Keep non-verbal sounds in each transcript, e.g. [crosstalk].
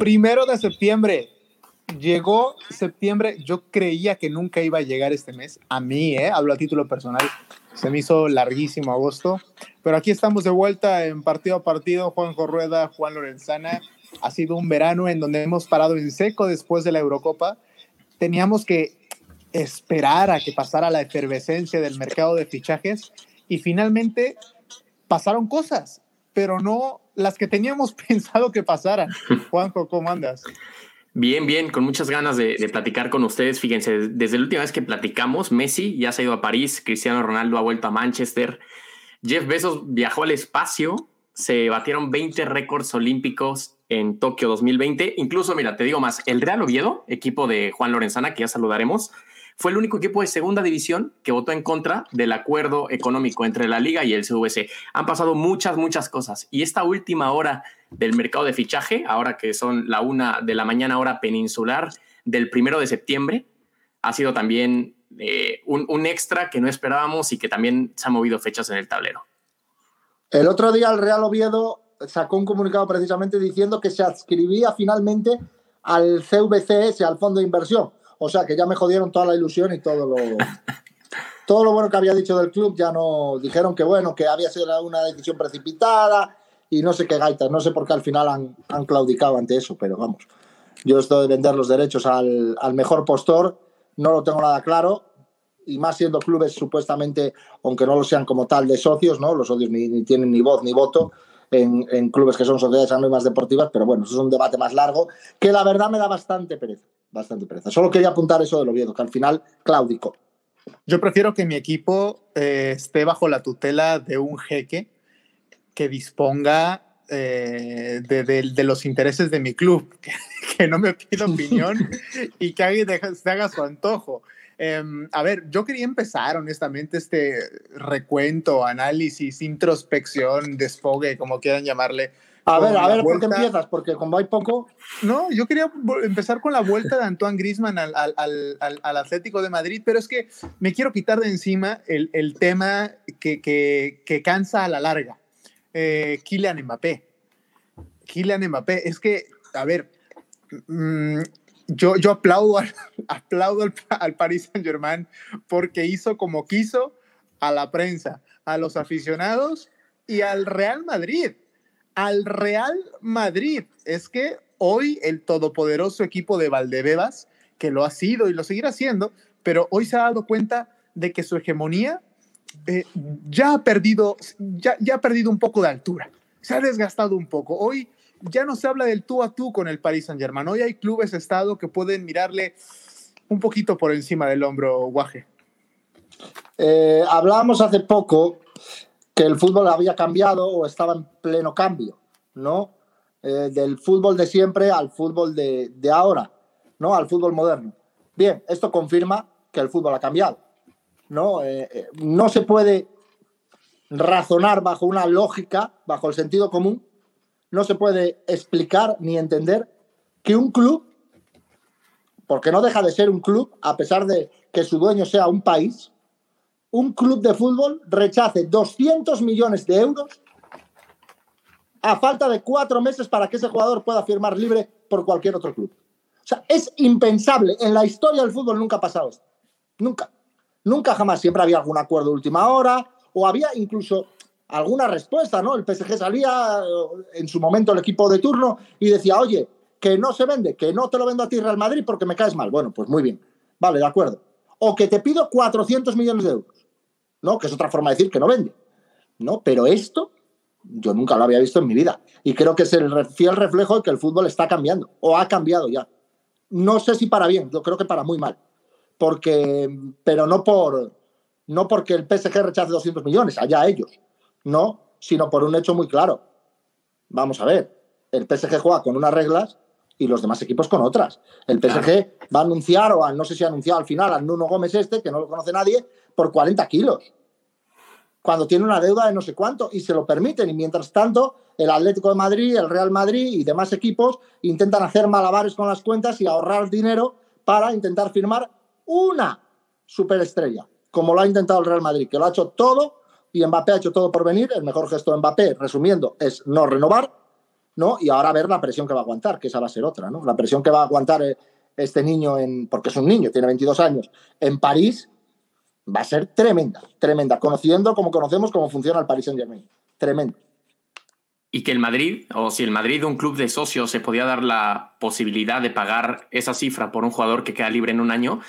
Primero de septiembre. Llegó septiembre. Yo creía que nunca iba a llegar este mes. A mí, ¿eh? Hablo a título personal. Se me hizo larguísimo agosto. Pero aquí estamos de vuelta en partido a partido. Juanjo Rueda, Juan Lorenzana. Ha sido un verano en donde hemos parado en seco después de la Eurocopa. Teníamos que esperar a que pasara la efervescencia del mercado de fichajes y finalmente pasaron cosas, pero no las que teníamos [laughs] pensado que pasaran. [laughs] Juanjo, ¿cómo andas? Bien, bien, con muchas ganas de, platicar con ustedes. Fíjense, desde la última vez que platicamos, Messi ya se ha ido a París, Cristiano Ronaldo ha vuelto a Manchester, Jeff Bezos viajó al espacio, se batieron 20 récords olímpicos en Tokio 2020. Incluso, mira, te digo más, el Real Oviedo, equipo de Juan Lorenzana, que ya saludaremos, fue el único equipo de segunda división que votó en contra del acuerdo económico entre la liga y el CVC. Han pasado muchas, muchas cosas. Y esta última hora del mercado de fichaje, ahora que son la una de la mañana hora peninsular del primero de septiembre, ha sido también eh, un, un extra que no esperábamos y que también se han movido fechas en el tablero. El otro día el Real Oviedo sacó un comunicado precisamente diciendo que se adscribía finalmente al CVCS, al fondo de inversión. O sea que ya me jodieron toda la ilusión y todo lo, [laughs] todo lo bueno que había dicho del club. Ya no dijeron que bueno, que había sido una decisión precipitada y no sé qué gaitas. No sé por qué al final han, han claudicado ante eso, pero vamos. Yo esto de vender los derechos al, al mejor postor no lo tengo nada claro y más siendo clubes supuestamente, aunque no lo sean como tal de socios, ¿no? Los socios ni, ni tienen ni voz ni voto en, en, clubes que son sociedades anónimas deportivas, pero bueno, eso es un debate más largo que la verdad me da bastante pereza bastante pereza. Solo quería apuntar eso del Oviedo, que al final claudico. Yo prefiero que mi equipo eh, esté bajo la tutela de un jeque que disponga eh, de, de, de, los intereses de mi club, [laughs] que, que no me pida [laughs] opinión y que haga, se haga su antojo. Eh, a ver, yo quería empezar honestamente este recuento, análisis, introspección, desfogue, como quieran llamarle, a ver, a ver, vuelta... ¿por qué empiezas? Porque como hay poco. No, yo quería empezar con la vuelta de Antoine Grisman al, al, al, al, Atlético de Madrid, pero es que me quiero quitar de encima el, el tema que, que, que, cansa a la larga. Eh, Kylian Mbappé. Kylian Mbappé, es que, a ver, mmm, yo, yo aplaudo, al, [laughs] aplaudo al, al Paris Saint Germain porque hizo como quiso a la prensa, a los aficionados y al Real Madrid al Real Madrid. Es que hoy el todopoderoso equipo de Valdebebas, que lo ha sido y lo seguirá siendo, pero hoy se ha dado cuenta de que su hegemonía eh, ya, ha perdido, ya, ha perdido un poco de altura, se ha desgastado un poco. Hoy ya no se habla del tú a tú con el Paris Saint Germain. Hoy hay clubes Estado que pueden mirarle un poquito por encima del hombro, Guaje. Eh, hablábamos hace poco que el fútbol había cambiado o estaba en pleno cambio, ¿no? Eh, del fútbol de siempre al fútbol de, ahora, ¿no? Al fútbol moderno. Bien, esto confirma que el fútbol ha cambiado, ¿no? Eh, eh, no se puede razonar bajo una lógica, bajo el sentido común, no se puede explicar ni entender que un club, porque no deja de ser un club, a pesar de que su dueño sea un país, un club de fútbol rechace 200 millones de euros a falta de cuatro meses para que ese jugador pueda firmar libre por cualquier otro club. O sea, es impensable. En la historia del fútbol nunca ha pasado esto. Nunca. Nunca jamás. Siempre había algún acuerdo de última hora o había incluso alguna respuesta, ¿no? El PSG salía en su momento el equipo de turno y decía, oye, que no se vende, que no te lo vendo a ti Real Madrid porque me caes mal. Bueno, pues muy bien. Vale, de acuerdo. O que te pido 400 millones de euros. ¿no? Que es otra forma de decir que no vende, ¿no? Pero esto yo nunca lo había visto en mi vida y creo que es el fiel reflejo de que el fútbol está cambiando o ha cambiado ya. No sé si para bien, yo creo que para muy mal, porque, pero no por, no porque el PSG rechace 200 millones, allá ellos, no, sino por un hecho muy claro. Vamos a ver, el PSG juega con unas reglas y los demás equipos con otras. El PSG claro. va a anunciar, o a, no sé si ha anunciado al final, a Nuno Gómez este, que no lo conoce nadie, por 40 kilos. Cuando tiene una deuda de no sé cuánto y se lo permiten. Y mientras tanto, el Atlético de Madrid, el Real Madrid y demás equipos intentan hacer malabares con las cuentas y ahorrar dinero para intentar firmar una superestrella, como lo ha intentado el Real Madrid, que lo ha hecho todo y Mbappé ha hecho todo por venir. El mejor gesto de Mbappé, resumiendo, es no renovar Y ahora ver la presión que va a aguantar, que esa va a ser otra, ¿no? La presión que va a aguantar eh, este niño, porque es un niño, tiene 22 años, en París, va a ser tremenda, tremenda, conociendo como conocemos cómo funciona el Paris Saint Germain. Tremendo. Y que el Madrid, o si el Madrid, un club de socios, se podía dar la posibilidad de pagar esa cifra por un jugador que queda libre en un año,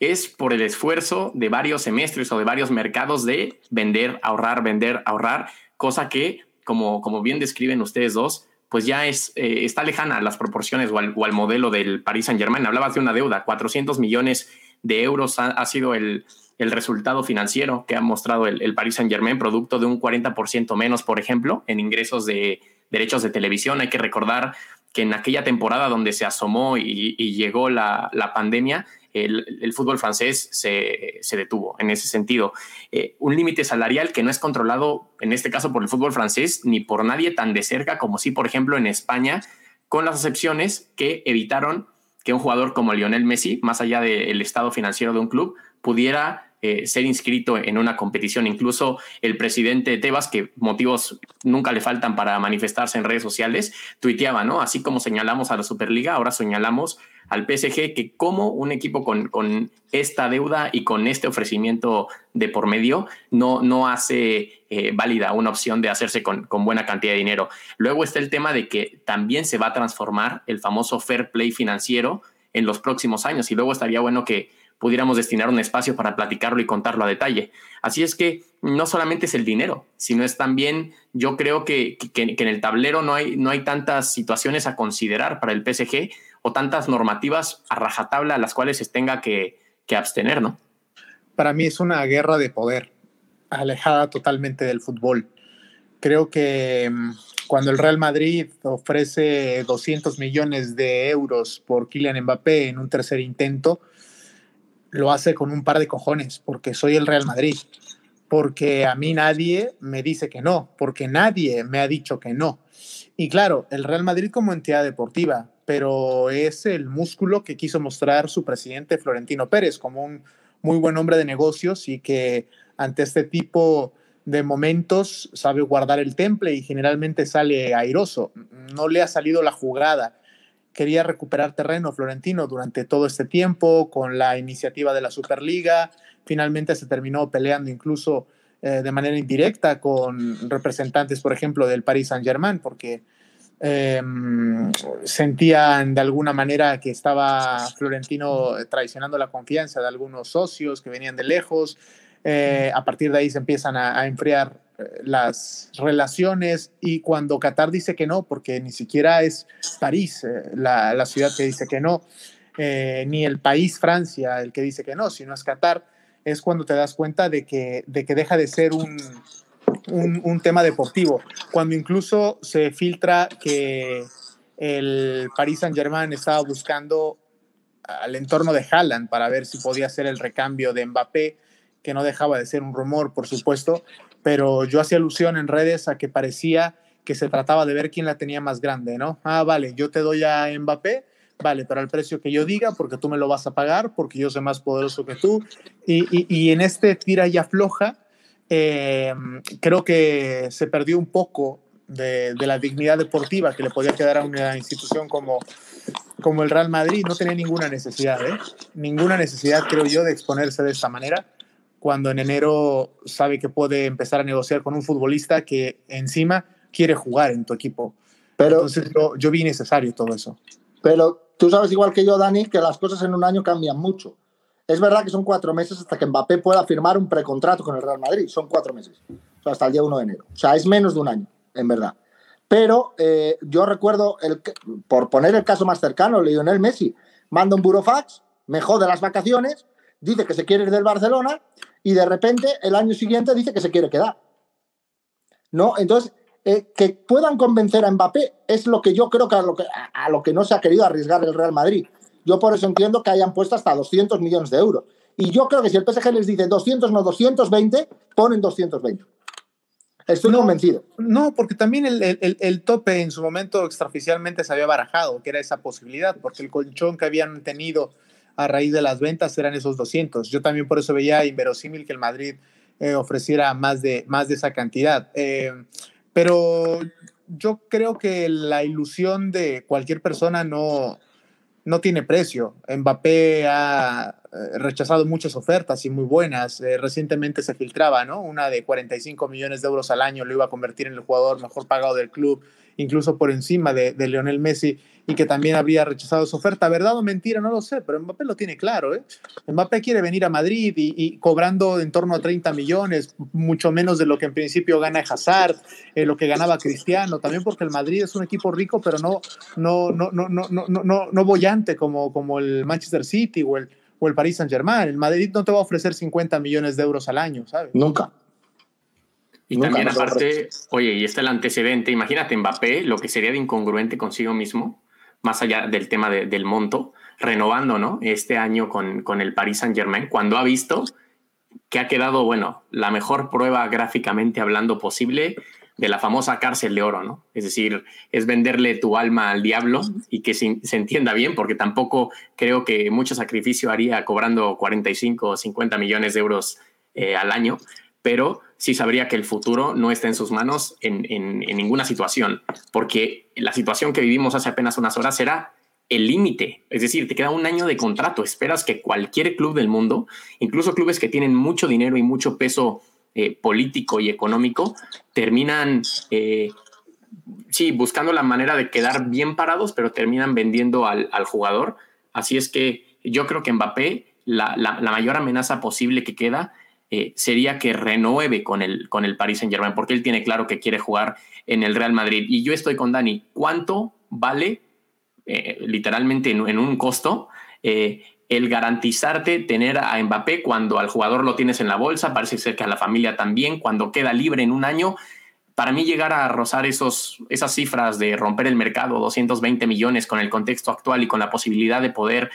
es por el esfuerzo de varios semestres o de varios mercados de vender, ahorrar, vender, ahorrar, cosa que, como, como bien describen ustedes dos, pues ya es, eh, está lejana a las proporciones o al, modelo del Paris Saint Germain. Hablabas de una deuda, 400 millones de euros ha, sido el, el, resultado financiero que ha mostrado el, el Paris Saint Germain, producto de un 40% menos, por ejemplo, en ingresos de derechos de televisión. Hay que recordar que en aquella temporada donde se asomó y, y llegó la, la pandemia, el, fútbol francés se, detuvo en ese sentido. Eh, un límite salarial que no es controlado, en este caso, por el fútbol francés, ni por nadie tan de cerca como sí, por ejemplo, en España, con las excepciones que evitaron que un jugador como Lionel Messi, más allá del estado financiero de un club, pudiera ser inscrito en una competición. Incluso el presidente Tebas, que motivos nunca le faltan para manifestarse en redes sociales, tuiteaba, ¿no? Así como señalamos a la Superliga, ahora señalamos al PSG que como un equipo con, con, esta deuda y con este ofrecimiento de por medio no, no hace eh, válida una opción de hacerse con, con, buena cantidad de dinero. Luego está el tema de que también se va a transformar el famoso fair play financiero en los próximos años y luego estaría bueno que pudiéramos destinar un espacio para platicarlo y contarlo a detalle. Así es que no solamente es el dinero, sino es también, yo creo que, que, en el tablero no hay, no hay tantas situaciones a considerar para el PSG o tantas normativas a rajatabla a las cuales se tenga que, que abstener, ¿no? Para mí es una guerra de poder, alejada totalmente del fútbol. Creo que mm, cuando el Real Madrid ofrece 200 millones de euros por Kylian Mbappé en un tercer intento, lo hace con un par de cojones, porque soy el Real Madrid, porque a mí nadie me dice que no, porque nadie me ha dicho que no. Y claro, el Real Madrid como entidad deportiva, pero es el músculo que quiso mostrar su presidente Florentino Pérez como un muy buen hombre de negocios y que ante este tipo de momentos sabe guardar el temple y generalmente sale airoso. No le ha salido la jugada quería recuperar terreno Florentino durante todo este tiempo con la iniciativa de la Superliga. Finalmente se terminó peleando incluso eh, de manera indirecta con representantes, por ejemplo, del Paris Saint-Germain, porque eh, sentían de alguna manera que estaba Florentino traicionando la confianza de algunos socios que venían de lejos. Eh, a partir de ahí se empiezan a enfriar las relaciones y cuando Qatar dice que no, porque ni siquiera es París eh, la, la, ciudad que dice que no, eh, ni el país Francia el que dice que no, sino es Qatar, es cuando te das cuenta de que, de que deja de ser un, un, tema deportivo, cuando incluso se filtra que el Paris Saint Germain estaba buscando al entorno de Haaland para ver si podía hacer el recambio de Mbappé, que no dejaba de ser un rumor, por supuesto, pero yo hacía alusión en redes a que parecía que se trataba de ver quién la tenía más grande, ¿no? Ah, vale, yo te doy a Mbappé, vale, pero al precio que yo diga, porque tú me lo vas a pagar, porque yo soy más poderoso que tú. Y, y, en este tira y afloja, eh, creo que se perdió un poco de, de, la dignidad deportiva que le podía quedar a una institución como, como el Real Madrid. No tenía ninguna necesidad, ¿eh? Ninguna necesidad, creo yo, de exponerse de esta manera cuando en enero sabe que puede empezar a negociar con un futbolista que encima quiere jugar en tu equipo. Pero, Entonces yo, yo vi necesario todo eso. Pero tú sabes igual que yo, Dani, que las cosas en un año cambian mucho. Es verdad que son cuatro meses hasta que Mbappé pueda firmar un precontrato con el Real Madrid. Son cuatro meses. O sea, hasta el día 1 de enero. O sea, es menos de un año, en verdad. Pero eh, yo recuerdo, el, por poner el caso más cercano, Lionel Messi manda un burofax, me jode las vacaciones, dice que se quiere ir del Barcelona y de repente el año siguiente dice que se quiere quedar. ¿No? Entonces, eh, que puedan convencer a Mbappé es lo que yo creo que a, lo que a lo que no se ha querido arriesgar el Real Madrid. Yo por eso entiendo que hayan puesto hasta 200 millones de euros. Y yo creo que si el PSG les dice 200, no 220, ponen 220. Estoy no, convencido. No, porque también el, el, el, tope en su momento extraoficialmente se había barajado, que era esa posibilidad, porque el colchón que habían tenido a raíz de las ventas eran esos 200. Yo también por eso veía inverosímil que el Madrid eh, ofreciera más de, más de esa cantidad. Eh, pero yo creo que la ilusión de cualquier persona no, no tiene precio. Mbappé ha rechazado muchas ofertas y muy buenas. Eh, recientemente se filtraba, ¿no? Una de 45 millones de euros al año lo iba a convertir en el jugador mejor pagado del club, incluso por encima de, de Lionel Messi y que también habría rechazado su oferta. ¿Verdad o mentira? No lo sé, pero Mbappé lo tiene claro. ¿eh? Mbappé quiere venir a Madrid y, cobrando en torno a 30 millones, mucho menos de lo que en principio gana Hazard, eh, lo que ganaba Cristiano, también porque el Madrid es un equipo rico, pero no, no, no, no, no, no, no, no bollante como, como el Manchester City o el, o el Paris Saint Germain. El Madrid no te va a ofrecer 50 millones de euros al año, ¿sabes? Nunca. Y también aparte, oye, y está el antecedente, imagínate Mbappé, lo que sería de incongruente consigo mismo, más allá del tema del monto, renovando ¿no? este año con, con el Paris Saint Germain, cuando ha visto que ha quedado, bueno, la mejor prueba gráficamente hablando posible de la famosa cárcel de oro, ¿no? Es decir, es venderle tu alma al diablo y que se, entienda bien, porque tampoco creo que mucho sacrificio haría cobrando 45 o 50 millones de euros eh, al año, pero sí sabría que el futuro no está en sus manos en, ninguna situación, porque la situación que vivimos hace apenas unas horas era el límite, es decir, te queda un año de contrato, esperas que cualquier club del mundo, incluso clubes que tienen mucho dinero y mucho peso eh, político y económico, terminan, eh, sí, buscando la manera de quedar bien parados, pero terminan vendiendo al, jugador. Así es que yo creo que Mbappé, la mayor amenaza posible que queda eh, sería que renueve con el, con el Paris Saint Germain, porque él tiene claro que quiere jugar en el Real Madrid. Y yo estoy con Dani, ¿cuánto vale literalmente en, un costo eh, el garantizarte tener a Mbappé cuando al jugador lo tienes en la bolsa, parece ser que a la familia también, cuando queda libre en un año? Para mí llegar a rozar esos, esas cifras de romper el mercado, 220 millones con el contexto actual y con la posibilidad de poder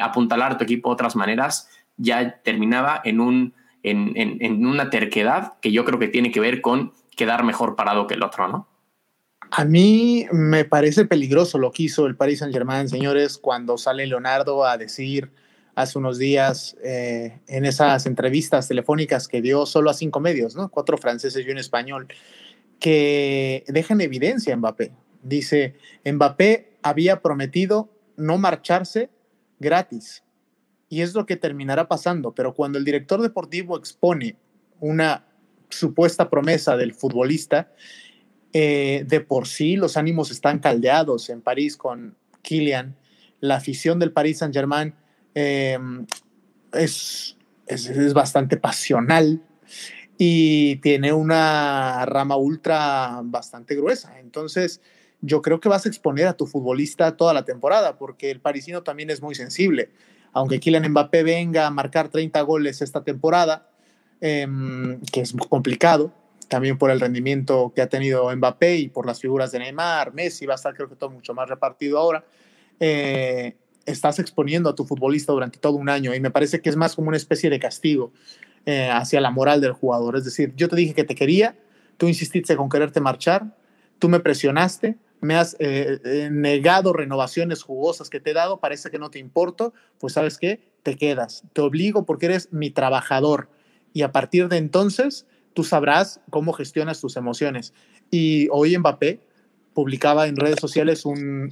apuntalar tu equipo de otras maneras, ya terminaba en un en, una terquedad que yo creo que tiene que ver con quedar mejor parado que el otro, ¿no? A mí me parece peligroso lo que hizo el Paris Saint Germain, señores, cuando sale Leonardo a decir hace unos días eh, en esas entrevistas telefónicas que dio solo a cinco medios, ¿no? Cuatro franceses y un español, que dejan evidencia a Mbappé. Dice, Mbappé había prometido no marcharse gratis y es lo que terminará pasando. Pero cuando el director deportivo expone una supuesta promesa del futbolista, eh, de por sí los ánimos están caldeados en París con Kylian. La afición del Paris Saint Germain em, es, es, bastante pasional y tiene una rama ultra bastante gruesa. Entonces, yo creo que vas a exponer a tu futbolista toda la temporada porque el parisino también es muy sensible aunque Kylian Mbappé venga a marcar 30 goles esta temporada, em, que es complicado, también por el rendimiento que ha tenido Mbappé y por las figuras de Neymar, Messi, va a estar creo que todo mucho más repartido ahora. Eh, estás exponiendo a tu futbolista durante todo un año y me parece que es más como una especie de castigo eh, hacia la moral del jugador. Es decir, yo te dije que te quería, tú insististe con quererte marchar, tú me presionaste, me has eh, negado renovaciones jugosas que te he dado, parece que no te importo, pues sabes qué, te quedas, te obligo porque eres mi trabajador y a partir de entonces tú sabrás cómo gestionas tus emociones. Y hoy Mbappé publicaba en redes sociales un,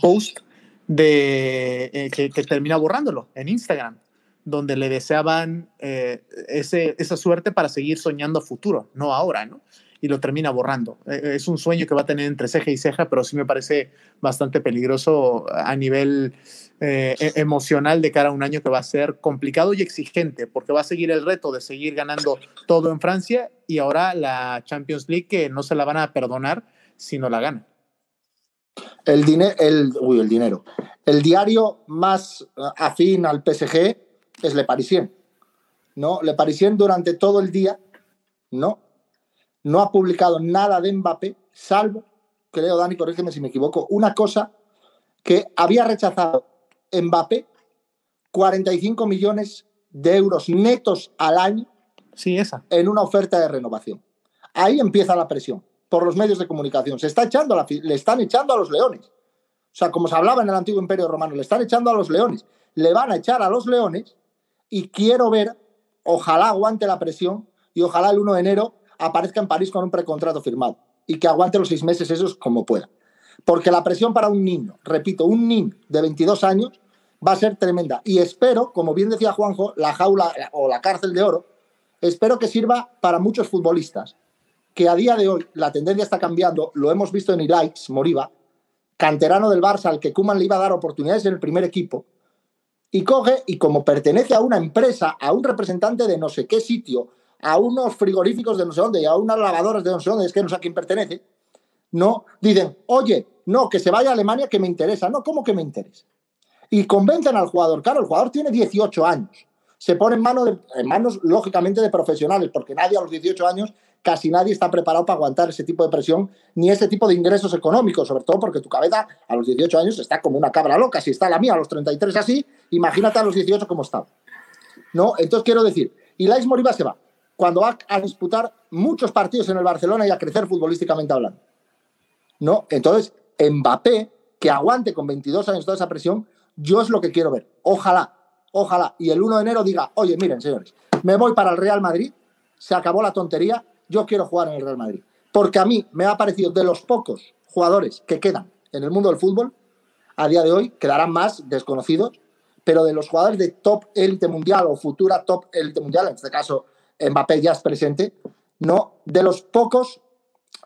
post de, eh, que, termina borrándolo en Instagram, donde le deseaban ese, esa suerte para seguir soñando futuro, no ahora, ¿no? Y lo termina borrando. Eh, es un sueño que va a tener entre ceja y ceja, pero sí me parece bastante peligroso a nivel eh, e-, emocional de cara a un año que va a ser complicado y exigente, porque va a seguir el reto de seguir ganando todo en Francia y ahora la Champions League que no se la van a perdonar si no la gana. El, dinero el, uy, el dinero. El diario más afín al PSG es Le Parisien. ¿no? Le Parisien durante todo el día ¿no? No ha publicado nada de Mbappé, salvo, creo, Dani, corrígeme si me equivoco, una cosa que había rechazado Mbappé 45 millones de euros netos al año sí, esa. en una oferta de renovación. Ahí empieza la presión por los medios de comunicación. Se está echando le están echando a los leones. O sea, como se hablaba en el antiguo imperio romano, le están echando a los leones. Le van a echar a los leones y quiero ver, ojalá aguante la presión y ojalá el 1 de enero aparezca en París con un precontrato firmado. y que aguante los seis meses esos como pueda. Porque la presión para un niño, repito, un niño de 22 años va a ser tremenda. Y espero, como bien decía Juanjo, la jaula o la cárcel de oro, espero que sirva para muchos futbolistas, que a día de hoy la tendencia está cambiando, lo hemos visto en Ilaix, Moriba, canterano del Barça al que Kuman le iba a dar oportunidades en el primer equipo, y coge y como pertenece a una empresa, a un representante de no sé qué sitio, a unos frigoríficos de no sé dónde y a unas lavadoras de no sé dónde, es que no sé a quién pertenece, no, dicen, oye, no, que se vaya a Alemania que me interesa, no, ¿cómo que me interesa? Y convencen al jugador, claro, el jugador tiene 18 años, se pone en, en manos, lógicamente, de profesionales, porque nadie a los 18 años casi nadie está preparado para aguantar ese tipo de presión ni ese tipo de ingresos económicos, sobre todo porque tu cabeza a los 18 años está como una cabra loca. Si está la mía a los 33 así, imagínate a los 18 cómo está. ¿No? Entonces quiero decir, Ilais Moriba se va cuando va a disputar muchos partidos en el Barcelona y a crecer futbolísticamente hablando. ¿No? Entonces, Mbappé, que aguante con 22 años toda esa presión, yo es lo que quiero ver. Ojalá, ojalá. Y el 1 de enero diga, oye, miren, señores, me voy para el Real Madrid, se acabó la tontería, yo quiero jugar en el Real Madrid. Porque a mí me ha parecido de los pocos jugadores que quedan en el mundo del fútbol, a día de hoy quedarán más desconocidos, pero de los jugadores de top élite mundial o futura top élite mundial, en este caso Mbappé ya es presente, no, de los pocos,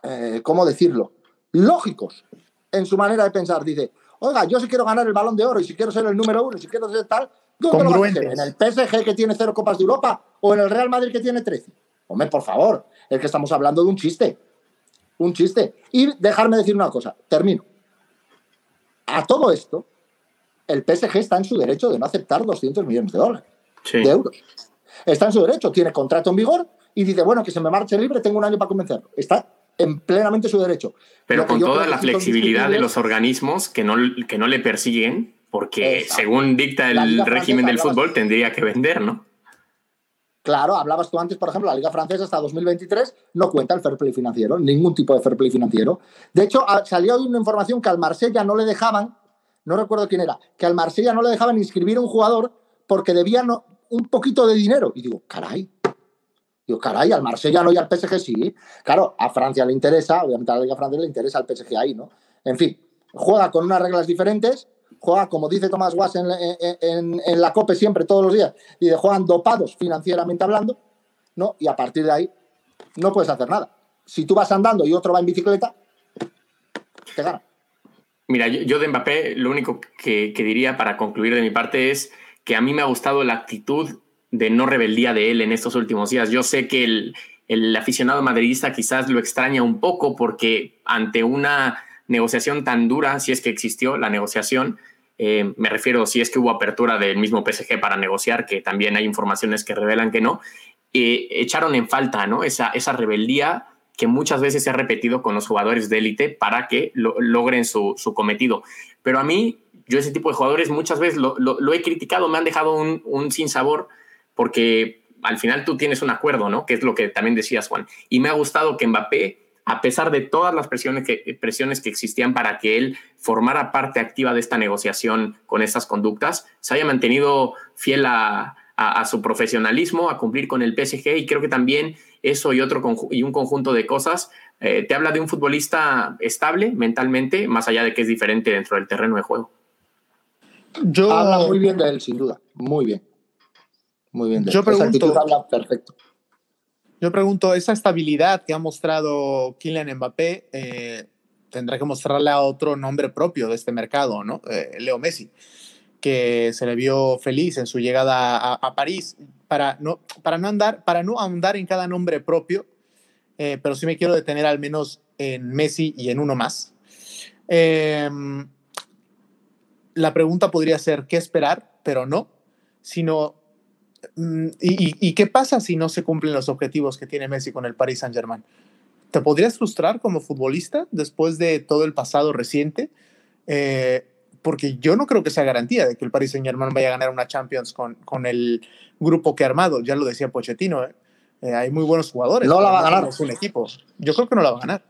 eh, ¿cómo decirlo? Lógicos en su manera de pensar. Dice, oiga, yo si quiero ganar el balón de oro y si quiero ser el número uno y si quiero ser tal, ¿dónde lo a ¿En el PSG que tiene cero Copas de Europa o en el Real Madrid que tiene 13? Hombre, por favor, es que estamos hablando de un chiste. Un chiste. Y dejarme decir una cosa, termino. A todo esto, el PSG está en su derecho de no aceptar 200 millones de dólares, de euros. Está en su derecho, tiene contrato en vigor y dice, bueno, que se me marche libre, tengo un año para convencerlo. Está en plenamente su derecho. Pero con toda la flexibilidad de los organismos que no, que no le persiguen, porque según dicta el régimen del fútbol, tendría que vender, ¿no? Claro, hablabas tú antes, por ejemplo, la Liga Francesa hasta 2023 no cuenta el fair play financiero, ningún tipo de fair play financiero. De hecho, salió hoy una información que al Marsella no le dejaban, no recuerdo quién era, que al Marsella no le dejaban inscribir a un jugador porque debían un poquito de dinero. Y digo, caray. Digo, caray, al Marsella no y al PSG sí. Claro, a Francia le interesa, obviamente a la Liga Francesa le interesa al PSG ahí, ¿no? En fin, juega con unas reglas diferentes juega, como dice Tomás Guas en, la COPE siempre, todos los días, y de juegan dopados financieramente hablando, ¿no? Y a partir de ahí no puedes hacer nada. Si tú vas andando y otro va en bicicleta, te gana. Mira, yo, de Mbappé lo único que, diría para concluir de mi parte es que a mí me ha gustado la actitud de no rebeldía de él en estos últimos días. Yo sé que el, el aficionado madridista quizás lo extraña un poco porque ante una negociación tan dura, si es que existió la negociación, eh, me refiero si es que hubo apertura del mismo PSG para negociar, que también hay informaciones que revelan que no, eh, echaron en falta ¿no? esa, esa rebeldía que muchas veces se ha repetido con los jugadores de élite para que logren su, cometido. Pero a mí, yo ese tipo de jugadores muchas veces lo, he criticado, me han dejado un, un sin sabor porque al final tú tienes un acuerdo, ¿no? Que es lo que también decías, Juan. Y me ha gustado que Mbappé a pesar de todas las presiones que, presiones que existían para que él formara parte activa de esta negociación con estas conductas, se haya mantenido fiel a, su profesionalismo, a cumplir con el PSG y creo que también eso y, otro y un conjunto de cosas eh, te habla de un futbolista estable mentalmente, más allá de que es diferente dentro del terreno de juego. Yo... Habla muy bien de él, sin duda, muy bien. Muy bien. De Yo pregunto, habla perfecto. Yo pregunto, esa estabilidad que ha mostrado Kylian Mbappé eh, tendrá que mostrarle a otro nombre propio de este mercado, ¿no? Eh, Leo Messi, que se le vio feliz en su llegada a, París. Para no, para, no andar, para no ahondar en cada nombre propio, eh, pero sí me quiero detener al menos en Messi y en uno más. Em, la pregunta podría ser, ¿qué esperar? Pero no, sino Mm, ¿Y, qué pasa si no se cumplen los objetivos que tiene Messi con el Paris Saint Germain? ¿Te podrías frustrar como futbolista después de todo el pasado reciente? Eh, porque yo no creo que sea garantía de que el Paris Saint Germain vaya a ganar una Champions con, con el grupo que ha armado. Ya lo decía Pochettino, ¿eh? Eh, hay muy buenos jugadores. No la va a ganar. Un equipo. Yo creo que no la va a ganar.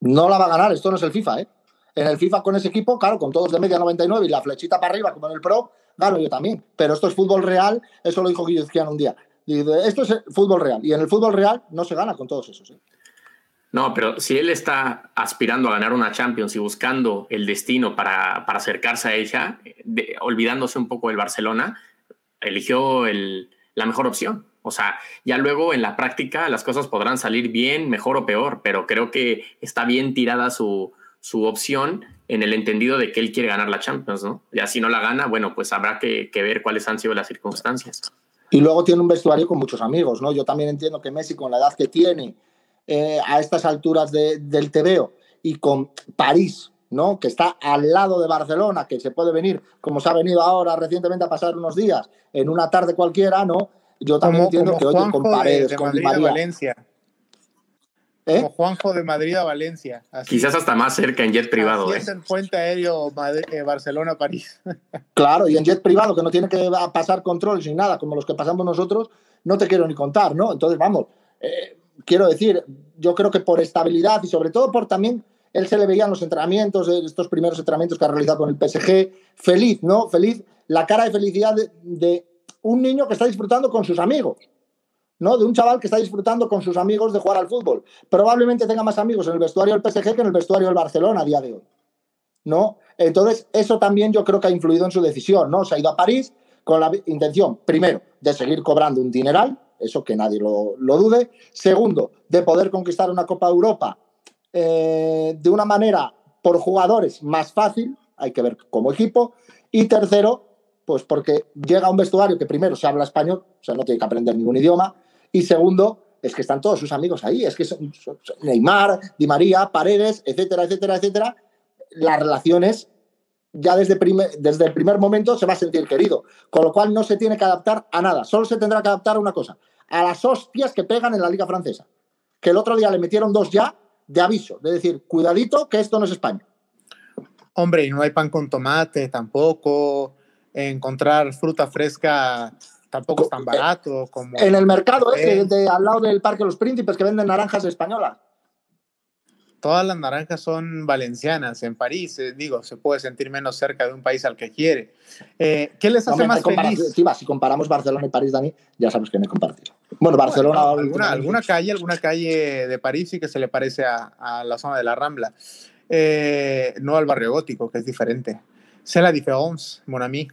No la va a ganar. Esto no es el FIFA, ¿eh? En el FIFA con ese equipo, claro, con todos de media 99 y la flechita para arriba, como en el Pro, Claro, yo también. Pero esto es fútbol real, eso lo dijo Guillermo un día. Esto es fútbol real. Y en el fútbol real no se gana con todos esos. ¿eh? No, pero si él está aspirando a ganar una Champions y buscando el destino para, acercarse a ella, olvidándose un poco del Barcelona, eligió la mejor opción. O sea, ya luego en la práctica las cosas podrán salir bien, mejor o peor, pero creo que está bien tirada su, su opción en el entendido de que él quiere ganar la Champions, ¿no? Ya si no la gana, bueno, pues habrá que, ver cuáles han sido las circunstancias. Y luego tiene un vestuario con muchos amigos, ¿no? Yo también entiendo que Messi, con la edad que tiene, eh, a estas alturas del TVO y con París, ¿no? Que está al lado de Barcelona, que se puede venir, como se ha venido ahora recientemente a pasar unos días, en una tarde cualquiera, ¿no? Yo también entiendo que, oye, con Paredes, con María, Valencia. ¿Eh? Como Juanjo de Madrid a Valencia. Quizás hasta más cerca en jet privado. es en puente aéreo eh, Barcelona-París. [laughs] claro, y en jet privado, que no tiene que pasar controles ni nada, como los que pasamos nosotros, no te quiero ni contar, ¿no? Entonces, vamos, eh, quiero decir, yo creo que por estabilidad y sobre todo por también, él se le veía en los entrenamientos, estos primeros entrenamientos que ha realizado con el PSG, feliz, ¿no? Feliz, la cara de felicidad de un niño que está disfrutando con sus amigos. ¿No? De un chaval que está disfrutando con sus amigos de jugar al fútbol. Probablemente tenga más amigos en el vestuario del PSG que en el vestuario del Barcelona a día de hoy, ¿no? Entonces, eso también yo creo que ha influido en su decisión, ¿no? Se ha ido a París con la intención, primero, de seguir cobrando un dineral, eso que nadie lo, dude. Segundo, de poder conquistar una Copa Europa eh, de una manera por jugadores más fácil, hay que ver como equipo. Y tercero, pues porque llega a un vestuario que primero se habla español, o sea, no tiene que aprender ningún idioma, y segundo, es que están todos sus amigos ahí, es que son, Neymar, Di María, Paredes, etcétera, etcétera, etcétera. Las relaciones ya desde, desde el primer momento se va a sentir querido, con lo cual no se tiene que adaptar a nada, solo se tendrá que adaptar a una cosa, a las hostias que pegan en la liga francesa, que el otro día le metieron dos ya de aviso, de decir, cuidadito que esto no es España. Hombre, y no hay pan con tomate tampoco, encontrar fruta fresca tampoco es tan barato como... En el mercado ese, de, al lado del Parque de los Príncipes, que venden naranjas españolas. Todas las naranjas son valencianas. En París, eh, digo, se puede sentir menos cerca de un país al que quiere. Eh, ¿Qué les hace más feliz? si comparamos Barcelona y París, Dani, ya sabes que me compartir. Bueno, Barcelona... alguna, calle, alguna calle de París sí que se le parece a, la zona de la Rambla. Eh, no al barrio gótico, que es diferente. C'est la différence, mon ami.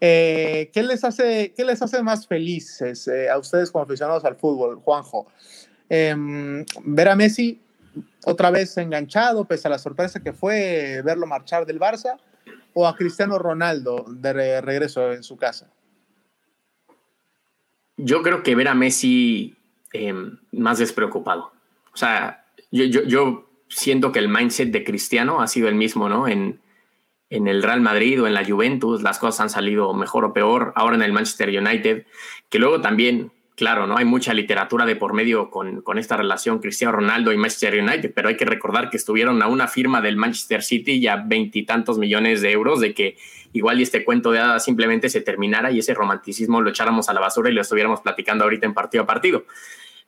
Eh, ¿qué, les hace, ¿Qué les hace más felices eh, a ustedes como aficionados al fútbol, Juanjo? Em, ver a Messi otra vez enganchado, pese a la sorpresa que fue verlo marchar del Barça, o a Cristiano Ronaldo de regreso en su casa? Yo creo que ver a Messi em, más despreocupado. O sea, yo, siento que el mindset de Cristiano ha sido el mismo, ¿no? En el Real Madrid o en la Juventus las cosas han salido mejor o peor, ahora en el Manchester United, que luego también, claro, ¿no? Hay mucha literatura de por medio con, con esta relación Cristiano Ronaldo y Manchester United, pero hay que recordar que estuvieron a una firma del Manchester City ya veintitantos millones de euros de que igual y este cuento de hadas simplemente se terminara y ese romanticismo lo echáramos a la basura y lo estuviéramos platicando ahorita en partido a partido.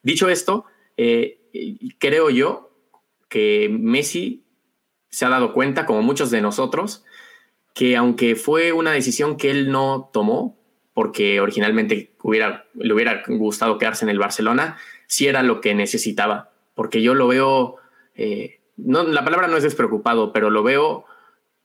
Dicho esto, eh, creo yo que Messi se ha dado cuenta, como muchos de nosotros, que aunque fue una decisión que él no tomó, porque originalmente le hubiera gustado quedarse en el Barcelona, sí era lo que necesitaba, porque yo lo veo, eh, la palabra no es despreocupado, pero lo veo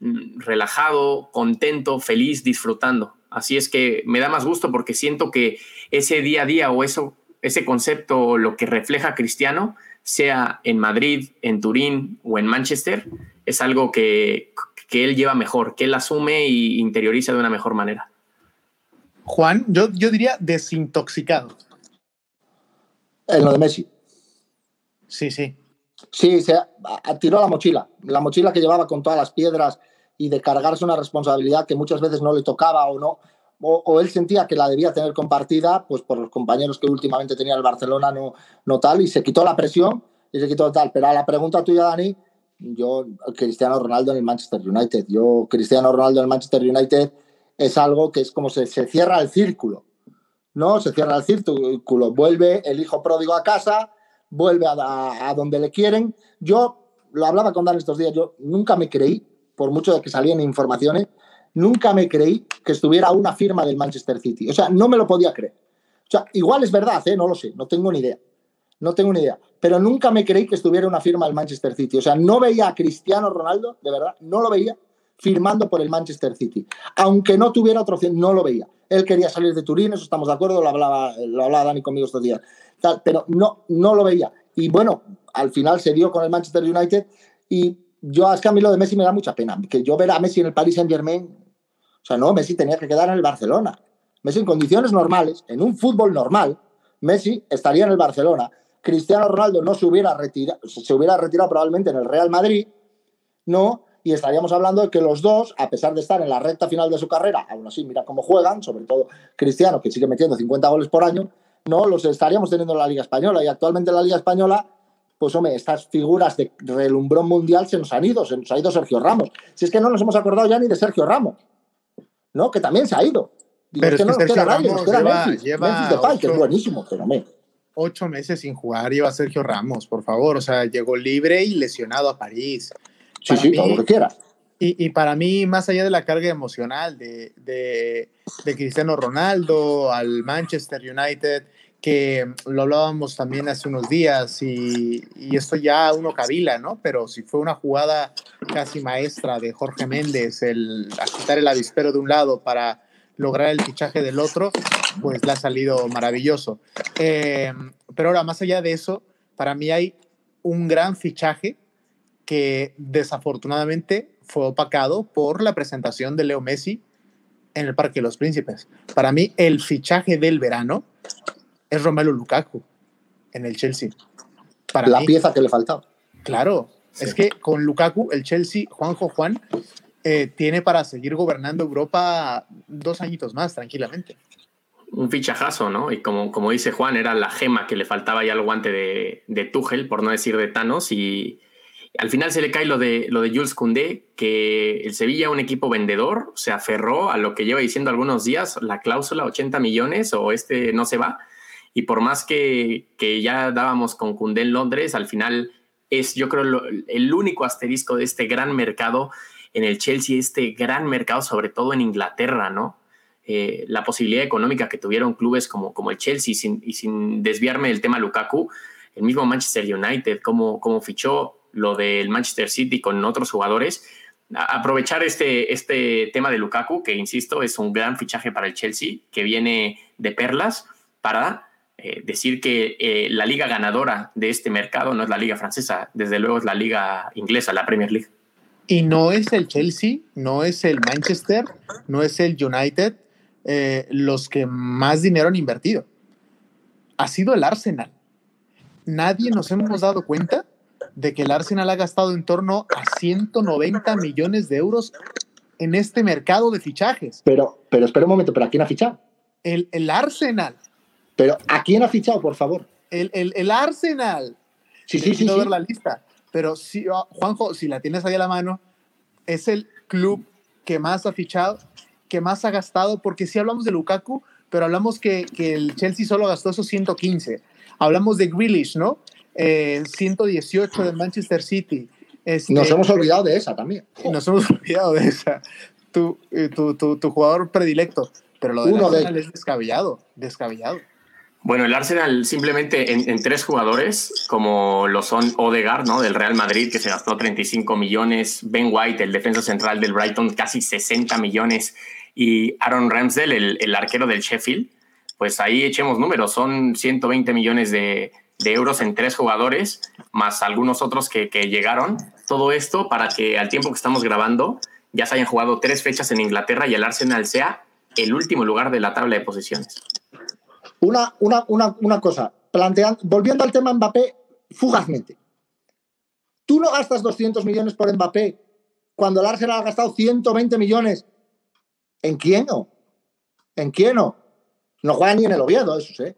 mm, relajado, contento, feliz, disfrutando. Así es que me da más gusto porque siento que ese día a día o eso, ese concepto, lo que refleja Cristiano, sea en Madrid, en Turín o en Manchester, es algo que, que él lleva mejor, que él asume y interioriza de una mejor manera. Juan, yo, yo diría desintoxicado. En lo de Messi. Sí, sí. Sí, se tiró la mochila, la mochila que llevaba con todas las piedras y de cargarse una responsabilidad que muchas veces no le tocaba o no, o, él sentía que la debía tener compartida, pues por los compañeros que últimamente tenía el Barcelona, no, no tal, y se quitó la presión y se quitó tal. Pero a la pregunta tuya, Dani, yo, Cristiano Ronaldo en el Manchester United. Yo, Cristiano Ronaldo en el Manchester United es algo que es como se, se cierra el círculo, ¿no? Se cierra el círculo, vuelve el hijo pródigo a casa, vuelve a, donde le quieren. Yo lo hablaba con Dan estos días, yo nunca me creí, por mucho de que salían informaciones, nunca me creí que estuviera una firma del Manchester City. O sea, no me lo podía creer. O sea, igual es verdad, ¿eh? no lo sé, no tengo ni idea. No tengo ni idea. Pero nunca me creí que estuviera una firma del Manchester City. O sea, no veía a Cristiano Ronaldo, de verdad, no lo veía firmando por el Manchester City. Aunque no tuviera otra opción, no lo veía. Él quería salir de Turín, eso estamos de acuerdo, lo hablaba, lo hablaba Dani conmigo estos días. pero no, no lo veía. Y bueno, al final se dio con el Manchester United y yo, es que a mí lo de Messi me da mucha pena, que yo ver a Messi en el Paris Saint Germain, o sea, no, Messi tenía que quedar en el Barcelona. Messi en condiciones normales, en un fútbol normal, Messi estaría en el Barcelona. Cristiano Ronaldo no se hubiera retirado, se hubiera retirado probablemente en el Real Madrid, ¿no? Y estaríamos hablando de que los dos, a pesar de estar en la recta final de su carrera, aún así, mira cómo juegan, sobre todo Cristiano, que sigue metiendo 50 goles por año, no los estaríamos teniendo en la Liga Española. Y actualmente en la Liga Española pues hombre, estas figuras de relumbrón mundial se nos han ido, se nos ha ido Sergio Ramos. Si es que no nos hemos acordado ya ni de Sergio Ramos, ¿no? Que también se ha ido. pero es que, no nos queda nadie, nos queda lleva, Memphis, lleva Depay, que es buenísimo, pero me... Ocho meses sin jugar lleva Sergio Ramos, por favor. O sea, llegó libre y lesionado a París. sí, sí, todo lo que quiera. Y, y, para mí, más allá de la carga emocional de, de, de Cristiano Ronaldo al Manchester United, que lo hablábamos también hace unos días y, y, esto ya uno cabila, ¿no? Pero si fue una jugada casi maestra de Jorge Méndez, el quitar el avispero de un lado para lograr el fichaje del otro, pues le ha salido maravilloso. Eh, pero ahora, más allá de eso, para mí hay un gran fichaje que desafortunadamente fue opacado por la presentación de Leo Messi en el Parque de los Príncipes. Para mí, el fichaje del verano es Romelu Lukaku en el Chelsea. Para la pieza que le faltaba. Claro, es que con Lukaku, el Chelsea, Juanjo Juan, eh, tiene para seguir gobernando Europa dos añitos más, tranquilamente. Un fichajazo, ¿no? Y como, como dice Juan, era la gema que le faltaba ya al guante de, de Tuchel, por no decir de Thanos, y al final se le cae lo de, lo de Jules Koundé, que el Sevilla, un equipo vendedor, se aferró a lo que lleva diciendo algunos días, la cláusula 80 millones o este no se va, y por más que, que ya dábamos con Cundé en Londres, al final es yo creo el único asterisco de este gran mercado en el Chelsea, este gran mercado sobre todo en Inglaterra, ¿no? Eh, la posibilidad económica que tuvieron clubes como, como el Chelsea sin, y sin desviarme del tema Lukaku, el mismo Manchester United, como, como fichó lo del Manchester City con otros jugadores, aprovechar este, este tema de Lukaku, que insisto, es un gran fichaje para el Chelsea, que viene de perlas para eh, decir que eh, la liga ganadora de este mercado no es la liga francesa, desde luego es la liga inglesa, la Premier League. Y no es el Chelsea, no es el Manchester, no es el United eh, los que más dinero han invertido. Ha sido el Arsenal. Nadie nos hemos dado cuenta de que el Arsenal ha gastado en torno a 190 millones de euros en este mercado de fichajes. Pero, pero espera un momento, ¿pero a quién ha fichado? El, el Arsenal. Pero ¿a quién ha fichado, por favor? El, el, el Arsenal. Sí, sí, sí. ver la lista. Pero si, oh, Juanjo, si la tienes ahí a la mano, es el club que más ha fichado, que más ha gastado, porque si hablamos de Lukaku, pero hablamos que, que el Chelsea solo gastó esos 115. Hablamos de Grealish, ¿no? Eh, 118 de Manchester City. Este, nos hemos olvidado de esa también. Nos hemos olvidado de esa. Tu, eh, tu, tu, tu jugador predilecto. Pero lo de Uno de... es descabellado, descabellado. Bueno, el Arsenal simplemente en, tres jugadores, como lo son Odegaard, ¿no? Del Real Madrid, que se gastó 35 millones, Ben White, el defensa central del Brighton, casi 60 millones, y Aaron Ramsdale, el, el arquero del Sheffield, pues ahí echemos números, son 120 millones de, de euros en tres jugadores, más algunos otros que, que, llegaron. Todo esto para que al tiempo que estamos grabando ya se hayan jugado tres fechas en Inglaterra y el Arsenal sea el último lugar de la tabla de posiciones. Una, una, una, una cosa, planteando, volviendo al tema Mbappé, fugazmente. Tú no gastas 200 millones por Mbappé cuando el Arsenal ha gastado 120 millones. ¿En quién no? ¿En quién no? No juega ni en el Oviedo, eso, ¿eh?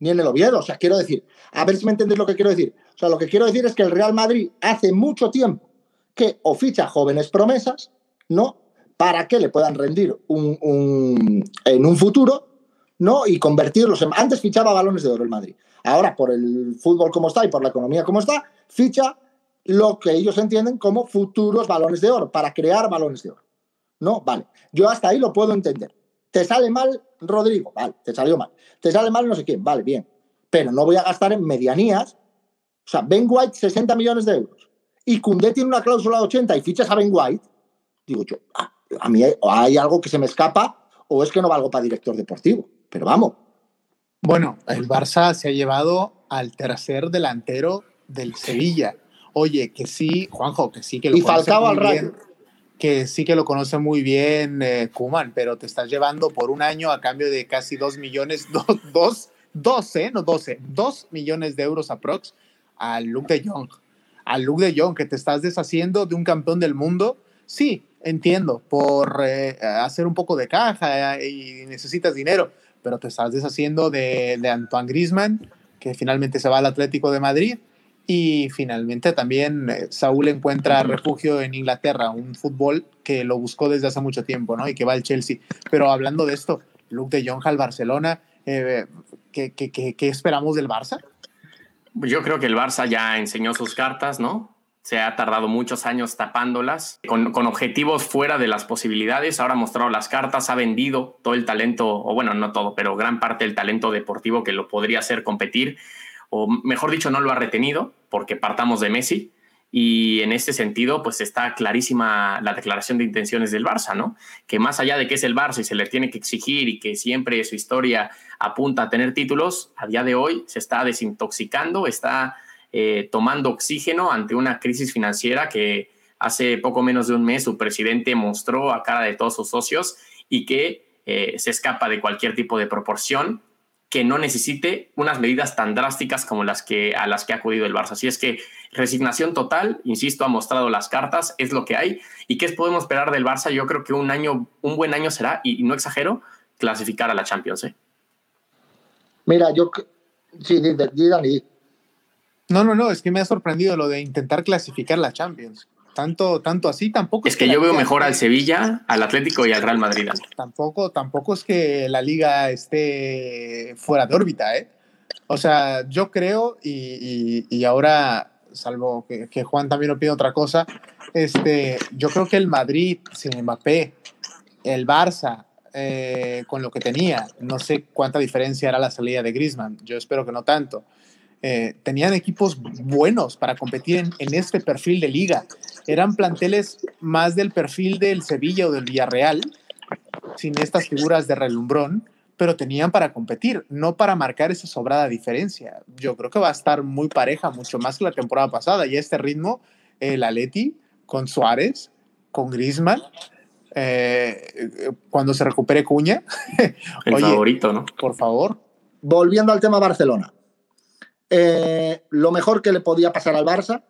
Ni en el Oviedo. O sea, quiero decir, a ver si me entendéis lo que quiero decir. O sea, lo que quiero decir es que el Real Madrid hace mucho tiempo que o ficha jóvenes promesas, ¿no? Para que le puedan rendir un, un, en un futuro ¿no? Y convertirlos en... Antes fichaba balones de oro el Madrid. Ahora, por el fútbol como está y por la economía como está, ficha lo que ellos entienden como futuros balones de oro, para crear balones de oro. ¿No? Vale. Yo hasta ahí lo puedo entender. ¿Te sale mal Rodrigo? Vale, te salió mal. ¿Te sale mal no sé quién? Vale, bien. pero no voy a gastar en medianías. O sea, Ben White, 60 millones de euros. Y Cundé tiene una cláusula de 80 y fichas a Ben White. Digo yo, ah, a mí hay, hay algo que se me escapa o es que no valgo para director deportivo. Pero vamos. Bueno, el Barça se ha llevado al tercer delantero del Sevilla. Oye, que sí, Juanjo, que sí que lo Y Falcao al muy Rayo. bien, que sí que lo conoce muy bien eh, Kuman, pero te estás llevando por un año a cambio de casi dos millones, [laughs] dos, dos, doce, no doce, dos millones de euros aprox al Luke de Jong. Al Luke de Jong, que te estás deshaciendo de un campeón del mundo. Sí, entiendo, por eh, hacer un poco de caja eh, y necesitas dinero, pero te estás deshaciendo de, de Antoine Griezmann, que finalmente se va al Atlético de Madrid. Y finalmente también eh, Saúl encuentra refugio en Inglaterra, un fútbol que lo buscó desde hace mucho tiempo, ¿no? Y que va al Chelsea. Pero hablando de esto, Luke de Jong al Barcelona, eh, ¿qué, qué, qué, qué esperamos del Barça? Yo creo que el Barça ya enseñó sus cartas, ¿no? Se ha tardado muchos años tapándolas, con, con, objetivos fuera de las posibilidades. Ahora ha mostrado las cartas, ha vendido todo el talento, o bueno, no todo, pero gran parte del talento deportivo que lo podría hacer competir, o mejor dicho, no lo ha retenido, porque partamos de Messi. Y en este sentido, pues está clarísima la declaración de intenciones del Barça, ¿no? Que más allá de que es el Barça y se le tiene que exigir y que siempre su historia apunta a tener títulos, a día de hoy se está desintoxicando, está eh, tomando oxígeno ante una crisis financiera que hace poco menos de un mes su presidente mostró a cara de todos sus socios y que eh, se escapa de cualquier tipo de proporción que no necesite unas medidas tan drásticas como las que a las que ha acudido el Barça. Así es que resignación total, insisto, ha mostrado las cartas, es lo que hay. ¿Y qué podemos esperar del Barça? Yo creo que un año, un buen año será, y, no exagero, clasificar a la Champions. ¿eh? Mira, yo sí, Dani. No, no, no, es que me ha sorprendido lo de intentar clasificar la Champions. Tanto, tanto así, tampoco. Es, es que, que yo veo mejor al Sevilla, al Atlético y al Real Madrid. Tampoco, tampoco es que la liga esté fuera de órbita, ¿eh? O sea, yo creo, y, y, y ahora, salvo que, que, Juan también opine otra cosa, este, yo creo que el Madrid, sin Mbappé, el Barça, eh, con lo que tenía, no sé cuánta diferencia era la salida de Griezmann, yo espero que no tanto. Eh, tenían equipos buenos para competir en, en, este perfil de liga. Eran planteles más del perfil del Sevilla o del Villarreal, sin estas figuras de relumbrón, pero tenían para competir, no para marcar esa sobrada diferencia. Yo creo que va a estar muy pareja, mucho más que la temporada pasada. Y a este ritmo, el Atleti con Suárez, con Griezmann, eh, cuando se recupere Cuña. [laughs] El Oye, favorito, ¿no? Por favor. Volviendo al tema Barcelona. Eh, lo mejor que le podía pasar al Barça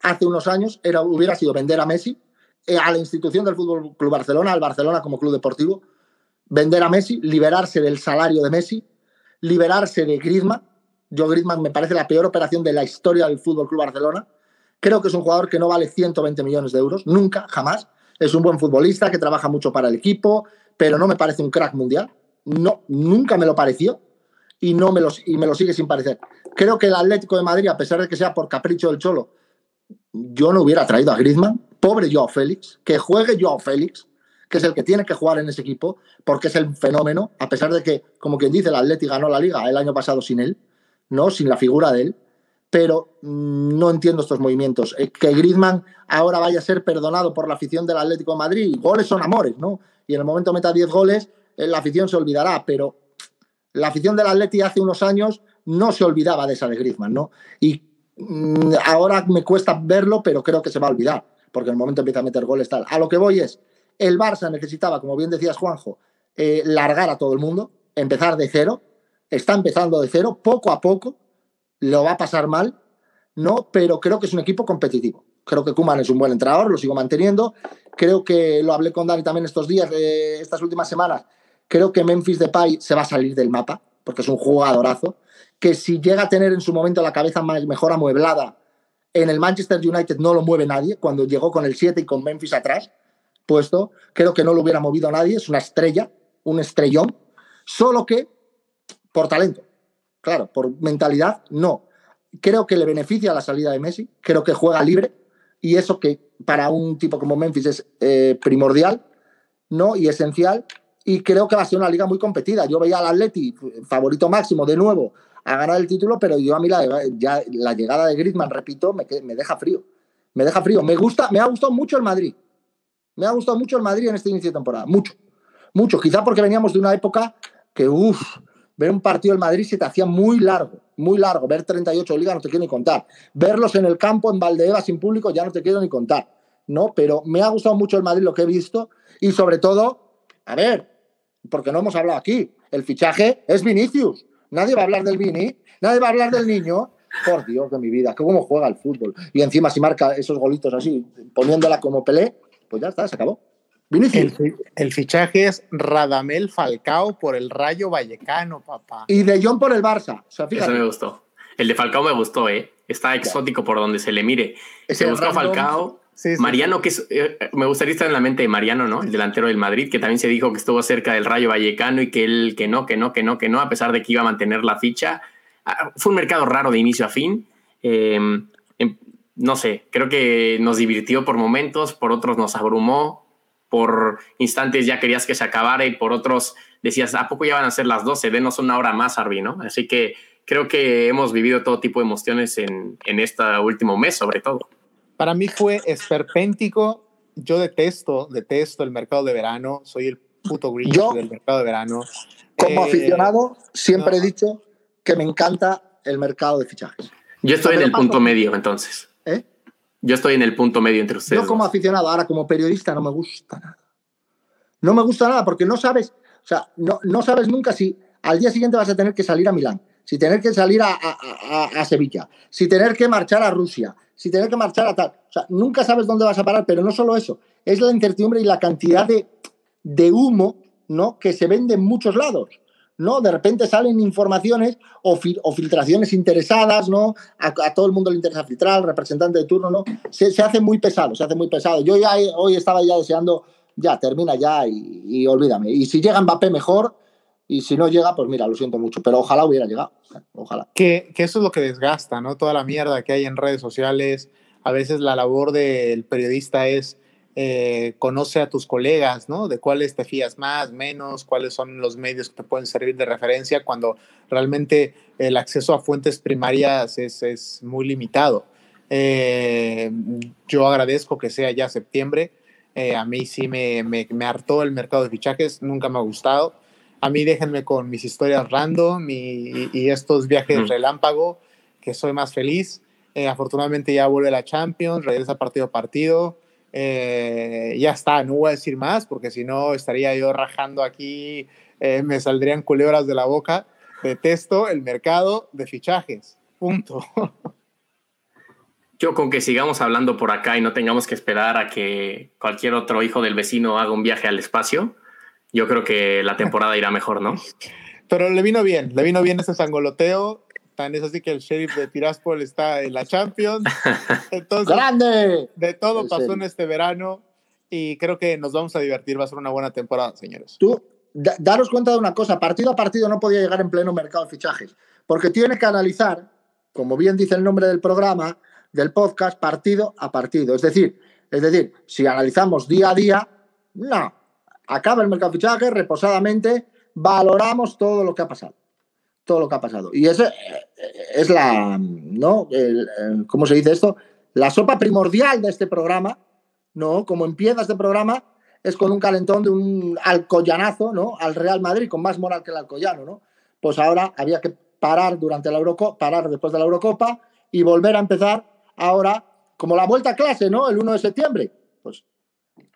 hace unos años era, hubiera sido vender a Messi, eh, a la institución del Fútbol Club Barcelona, al Barcelona como club deportivo, vender a Messi, liberarse del salario de Messi, liberarse de Griezmann. Yo Griezmann me parece la peor operación de la historia del Fútbol Club Barcelona. Creo que es un jugador que no vale 120 millones de euros, nunca, jamás. Es un buen futbolista que trabaja mucho para el equipo, pero no me parece un crack mundial. No, nunca me lo pareció y, no me lo, y me lo sigue sin parecer. Creo que el Atlético de Madrid, a pesar de que sea por capricho del Cholo, yo no hubiera traído a Griezmann. Pobre Joao Félix, que juegue Joao Félix, que es el que tiene que jugar en ese equipo, porque es el fenómeno, a pesar de que, como quien dice, el Atlético ganó la liga el año pasado sin él, ¿no? Sin la figura de él. Pero mmm, no entiendo estos movimientos. Eh, que Griezmann ahora vaya a ser perdonado por la afición del Atlético de Madrid. Goles son amores, ¿no? Y en el momento meta 10 goles, eh, la afición se olvidará, pero la afición del Atlético hace unos años no se olvidaba de esa de Griezmann, ¿no? Y mmm, ahora me cuesta verlo, pero creo que se va a olvidar, porque en el momento empieza a meter goles tal. A lo que voy es, el Barça necesitaba, como bien decías Juanjo, eh, largar a todo el mundo, empezar de cero, está empezando de cero, poco a poco, lo va a pasar mal, ¿no? Pero creo que es un equipo competitivo. Creo que Kuman es un buen entrenador, lo sigo manteniendo. Creo que lo hablé con Dani también estos días, eh, estas últimas semanas. Creo que Memphis Depay se va a salir del mapa, porque es un jugadorazo. Que si llega a tener en su momento la cabeza mejor amueblada, en el Manchester United no lo mueve nadie, cuando llegó con el 7 y con Memphis atrás, puesto, creo que no lo hubiera movido a nadie, es una estrella, un estrellón, solo que por talento, claro, por mentalidad, no. Creo que le beneficia la salida de Messi, creo que juega libre y eso que para un tipo como Memphis es eh, primordial, ¿no? Y esencial y creo que va a ser una liga muy competida. Yo veía al Atleti, favorito máximo, de nuevo, a ganar el título, pero yo a mí la, ya, la llegada de Griezmann, repito, me, deja frío. Me deja frío. Me gusta, me ha gustado mucho el Madrid. Me ha gustado mucho el Madrid en este inicio de temporada. Mucho. Mucho. Quizá porque veníamos de una época que, uff, ver un partido del Madrid se te hacía muy largo, muy largo. Ver 38 ligas no te quiero ni contar. Verlos en el campo, en Valdeva, sin público, ya no te quiero ni contar. ¿no? Pero me ha gustado mucho el Madrid lo que he visto y sobre todo, a ver, porque no hemos hablado aquí, el fichaje es Vinicius. Nadie va a hablar del Vini, nadie va a hablar del niño. Por Dios de mi vida, que cómo juega el fútbol. Y encima si marca esos golitos así, poniéndola como Pelé, pues ya está, se acabó. El, fichaje es Radamel Falcao por el Rayo Vallecano, papá. Y De Jong por el Barça. Eso me gustó. El de Falcao me gustó, ¿eh? Está exótico por donde se le mire. se buscó Falcao. Mariano, que eh, me gustaría estar en la mente de Mariano, ¿no? El delantero del Madrid, que también se dijo que estuvo cerca del Rayo Vallecano y que él, que no, que no, que no, que no, a pesar de que iba a mantener la ficha. Ah, fue un mercado raro de inicio a fin. Em, em, no sé, creo que nos divirtió por momentos, por otros nos abrumó, por instantes ya querías que se acabara y por otros decías, ¿a poco ya van a ser las 12? Denos una hora más, Arby, ¿no? Así que creo que hemos vivido todo tipo de emociones en, en este último mes, sobre todo. Para mí fue esperpéntico. Yo detesto, detesto el mercado de verano. Soy el puto gringo del mercado de verano. Como eh, aficionado, siempre he dicho que me encanta el mercado de fichajes. Yo estoy en el punto medio, entonces. ¿Eh? Yo estoy en el punto medio entre ustedes. Yo como aficionado, ahora como periodista no me gusta nada. No me gusta nada porque no sabes, o sea, no, no sabes nunca si al día siguiente vas a tener que salir a Milán, si tener que salir a, Sevilla, si tener que marchar a Rusia, si tener que marchar a tal. O sea, nunca sabes dónde vas a parar, pero no solo eso, es la incertidumbre y la cantidad de, de humo ¿no? que se vende en muchos lados. ¿no? De repente salen informaciones o, filtraciones interesadas, ¿no? A, todo el mundo le interesa filtrar, representante de turno, ¿no? Se, se, hace muy pesado, se hace muy pesado. Yo ya hoy estaba ya deseando, ya, termina ya y, y olvídame. Y si llega Mbappé, mejor, y si no llega, pues mira, lo siento mucho, pero ojalá hubiera llegado. Ojalá. Que, que, eso es lo que desgasta, ¿no? Toda la mierda que hay en redes sociales. A veces la labor del periodista es eh, conoce a tus colegas, ¿no? De cuáles te fías más, menos, cuáles son los medios que te pueden servir de referencia cuando realmente el acceso a fuentes primarias es, es muy limitado. Eh, yo agradezco que sea ya septiembre. Eh, a mí sí me, me, me hartó el mercado de fichajes, nunca me ha gustado a mí déjenme con mis historias random y, y estos viajes mm. relámpago, que soy más feliz. Eh, afortunadamente ya vuelve la Champions, regresa partido a partido. Eh, ya está, no voy a decir más porque si no estaría yo rajando aquí, eh, me saldrían culebras de la boca. Detesto el mercado de fichajes. Punto. Yo con que sigamos hablando por acá y no tengamos que esperar a que cualquier otro hijo del vecino haga un viaje al espacio, yo creo que la [laughs] temporada irá mejor, ¿no? Pero le vino bien, le vino bien ese sangoloteo. Tan es así que el sheriff de Tiraspol está en la Champions. [laughs] Entonces, ¡Grande! De todo pasó en este verano y creo que nos vamos a divertir. Va a ser una buena temporada, señores. Tú, daros cuenta de una cosa: partido a partido no podía llegar en pleno mercado de fichajes, porque tiene que analizar, como bien dice el nombre del programa, del podcast, partido a partido. Es decir, es decir, si analizamos día a día, no, acaba el mercado de fichajes, reposadamente valoramos todo lo que ha pasado. Todo lo que ha pasado. Y ese eh, es la, ¿no? ¿Cómo se dice esto? La sopa primordial de este programa, ¿no? Como empieza este programa, es con un calentón de un alcoyanazo, ¿no? Al Real Madrid, con más moral que el alcoyano, ¿no? Pues ahora había que parar durante la Eurocopa, parar después de la Eurocopa y volver a empezar ahora como la vuelta a clase, ¿no? El 1 de septiembre.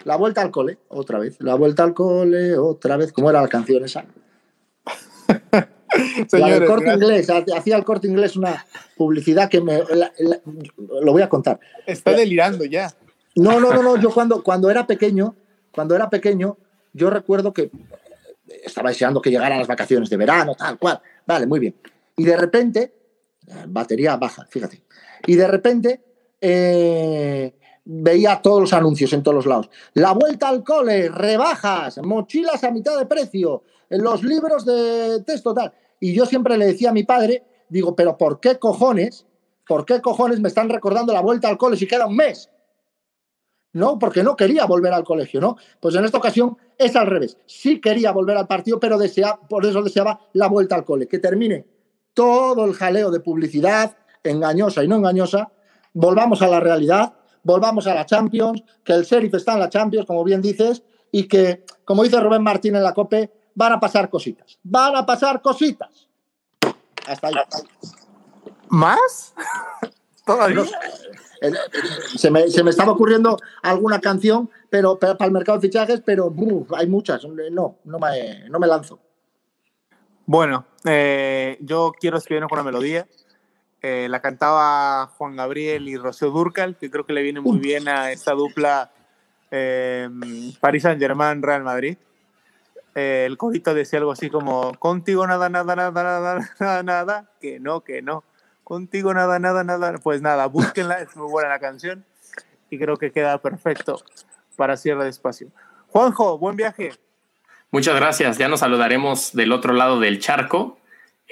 La vuelta al cole, otra vez. La vuelta al cole, otra vez. ¿Cómo era la canción esa? [laughs] Señores, corte inglés, hacía el corte inglés una publicidad que me. lo voy a contar. Está delirando ya. No, no, no, no. Yo cuando, cuando era pequeño, cuando era pequeño, yo recuerdo que estaba deseando que llegaran las vacaciones de verano, tal cual. Vale, muy bien. Y de repente, batería baja, fíjate. Y de repente, eh, veía todos los anuncios en todos los lados. La vuelta al cole, rebajas, mochilas a mitad de precio, los libros de texto, tal. Y yo siempre le decía a mi padre, digo, pero ¿por qué cojones? ¿Por qué cojones me están recordando la vuelta al cole si queda un mes? No, porque no quería volver al colegio, ¿no? Pues en esta ocasión es al revés. Sí quería volver al partido, pero desea, por eso deseaba la vuelta al cole, que termine todo el jaleo de publicidad, engañosa y no engañosa, volvamos a la realidad, volvamos a la Champions, que el Sheriff está en la Champions, como bien dices, y que, como dice Rubén Martín en la COPE, van a pasar cositas. Van a pasar cositas. Hasta ahí. ¿Más? [laughs] ¿Todavía? Se me, se me, estaba ocurriendo alguna canción pero, pero, para el mercado de fichajes, pero hay muchas. No, no me, no me lanzo. Bueno, eh, yo quiero escribirnos con una melodía. Eh, la cantaba Juan Gabriel y Rocío Durcal, que creo que le viene muy bien a esta dupla eh, Paris Saint-Germain, Real Madrid. Eh, el corito decía algo así como, contigo nada, nada, nada, nada, nada, nada, que no, que no. Contigo nada, nada, nada. Pues nada, búsquenla, es muy buena la canción y creo que queda perfecto para cierre de espacio. Juanjo, buen viaje. Muchas gracias. Ya nos saludaremos del otro lado del charco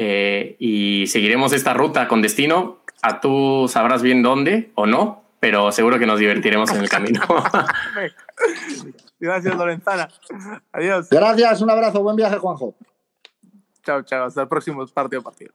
eh, y seguiremos esta ruta con destino. A tú sabrás bien dónde o no, pero seguro que nos divertiremos en el camino. [laughs] gracias, Lorenzana. Adiós. Gracias, un abrazo, buen viaje, Juanjo. Chao, chao. Hasta el próximo partido partido.